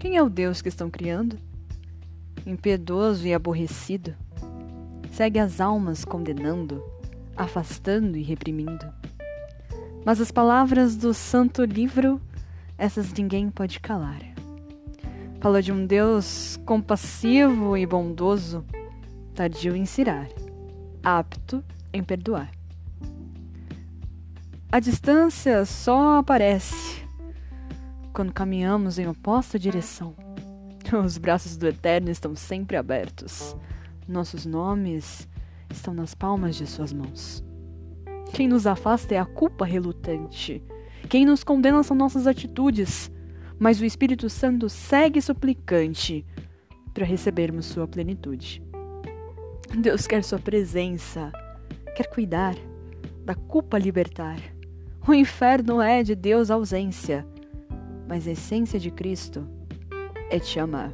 Quem é o Deus que estão criando? Impiedoso e aborrecido, segue as almas condenando, afastando e reprimindo. Mas as palavras do santo livro, essas ninguém pode calar. Fala de um Deus compassivo e bondoso, tardio em cirar, apto em perdoar. A distância só aparece quando caminhamos em oposta direção. Os braços do Eterno estão sempre abertos. Nossos nomes estão nas palmas de Suas mãos. Quem nos afasta é a culpa relutante. Quem nos condena são nossas atitudes. Mas o Espírito Santo segue suplicante para recebermos Sua plenitude. Deus quer Sua presença, quer cuidar, da culpa libertar. O inferno é de Deus ausência, mas a essência de Cristo é te amar.